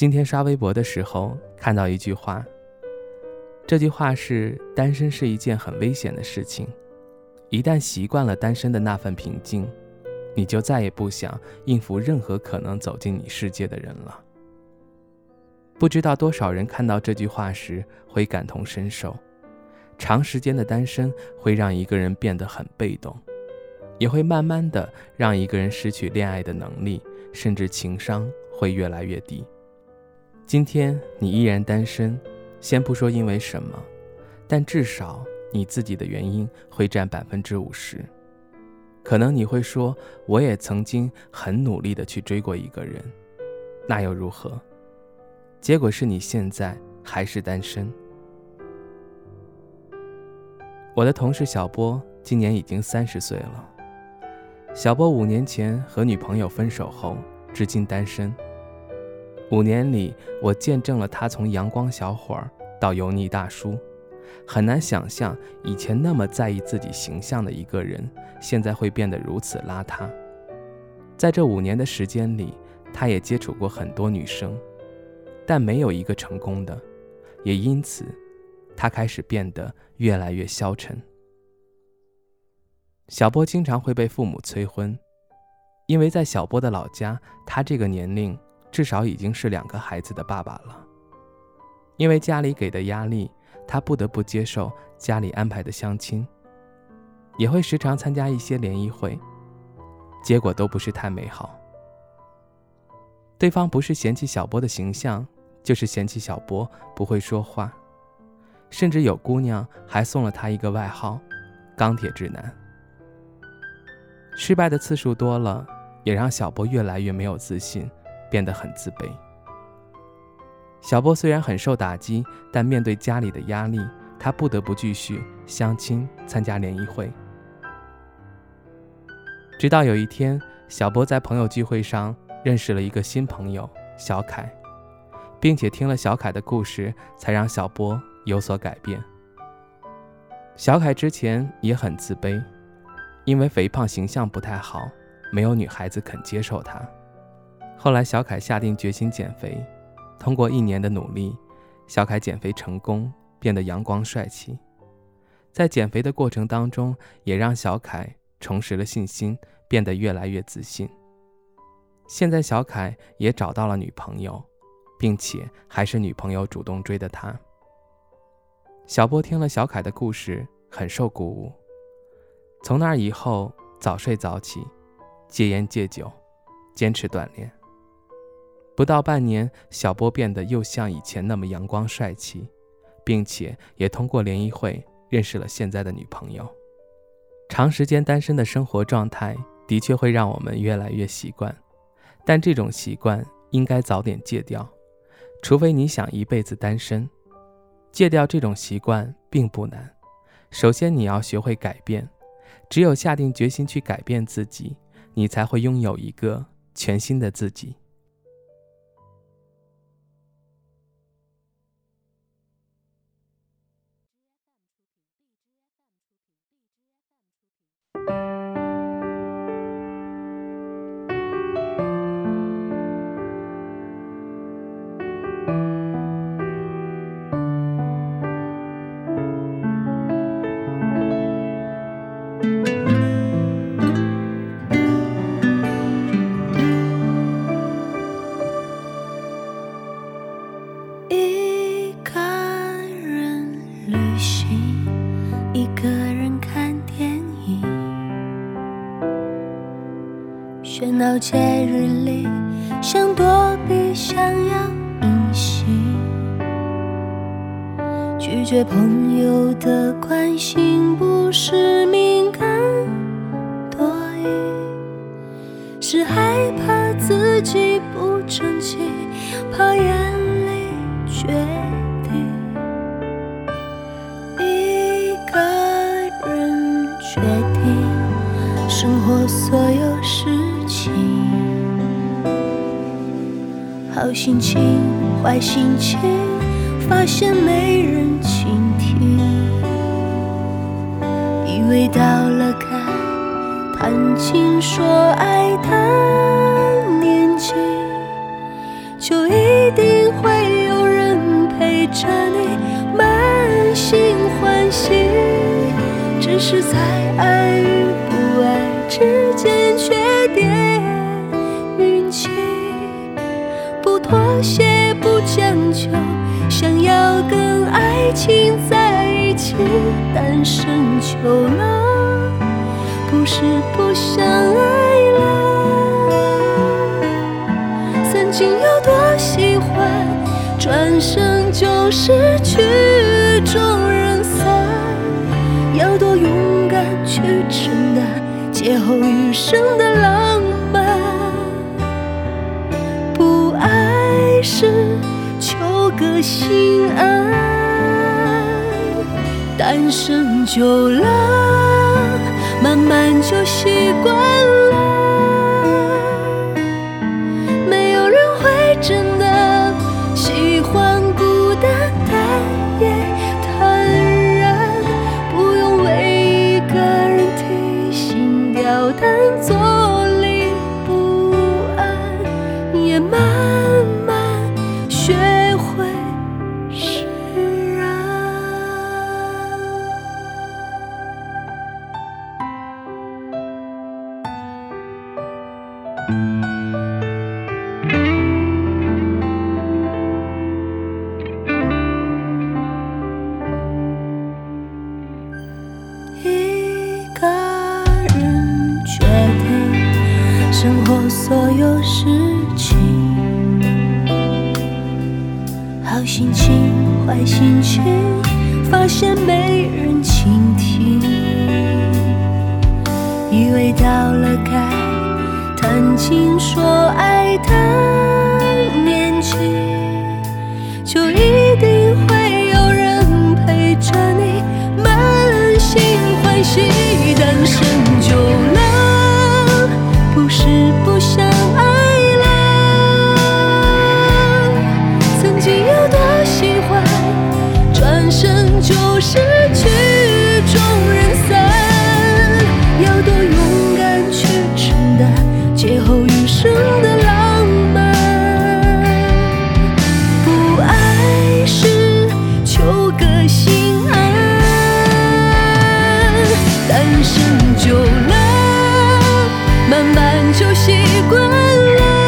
今天刷微博的时候看到一句话，这句话是：单身是一件很危险的事情，一旦习惯了单身的那份平静，你就再也不想应付任何可能走进你世界的人了。不知道多少人看到这句话时会感同身受，长时间的单身会让一个人变得很被动，也会慢慢的让一个人失去恋爱的能力，甚至情商会越来越低。今天你依然单身，先不说因为什么，但至少你自己的原因会占百分之五十。可能你会说，我也曾经很努力的去追过一个人，那又如何？结果是你现在还是单身。我的同事小波今年已经三十岁了。小波五年前和女朋友分手后，至今单身。五年里，我见证了他从阳光小伙儿到油腻大叔。很难想象，以前那么在意自己形象的一个人，现在会变得如此邋遢。在这五年的时间里，他也接触过很多女生，但没有一个成功的。也因此，他开始变得越来越消沉。小波经常会被父母催婚，因为在小波的老家，他这个年龄。至少已经是两个孩子的爸爸了。因为家里给的压力，他不得不接受家里安排的相亲，也会时常参加一些联谊会，结果都不是太美好。对方不是嫌弃小波的形象，就是嫌弃小波不会说话，甚至有姑娘还送了他一个外号“钢铁直男”。失败的次数多了，也让小波越来越没有自信。变得很自卑。小波虽然很受打击，但面对家里的压力，他不得不继续相亲、参加联谊会。直到有一天，小波在朋友聚会上认识了一个新朋友小凯，并且听了小凯的故事，才让小波有所改变。小凯之前也很自卑，因为肥胖形象不太好，没有女孩子肯接受他。后来，小凯下定决心减肥。通过一年的努力，小凯减肥成功，变得阳光帅气。在减肥的过程当中，也让小凯重拾了信心，变得越来越自信。现在，小凯也找到了女朋友，并且还是女朋友主动追的他。小波听了小凯的故事，很受鼓舞。从那以后，早睡早起，戒烟戒酒，坚持锻炼。不到半年，小波变得又像以前那么阳光帅气，并且也通过联谊会认识了现在的女朋友。长时间单身的生活状态的确会让我们越来越习惯，但这种习惯应该早点戒掉，除非你想一辈子单身。戒掉这种习惯并不难，首先你要学会改变，只有下定决心去改变自己，你才会拥有一个全新的自己。一个人旅行，一个人看电影喧闹节日里，想躲避，想要隐形，拒绝朋友的关心，不是敏感多疑，是害怕自己不争气，怕眼决定一个人决定生活所有事情。好心情坏心情发现没人倾听。以为到了该谈情说爱的年纪就一定着你满心欢喜。只是在爱与不爱之间缺点运气，不妥协不将就，想要跟爱情在一起，单身久了，不是不想爱了。曾经有多，转身就失去，众人散。要多勇敢去承担劫后余生的浪漫。不爱是求个心安，单身久了，慢慢就习惯了。心情坏心情发现没人倾听。以为到了该谈情说爱的年纪就一定会有人陪着你满心欢喜。就习惯了。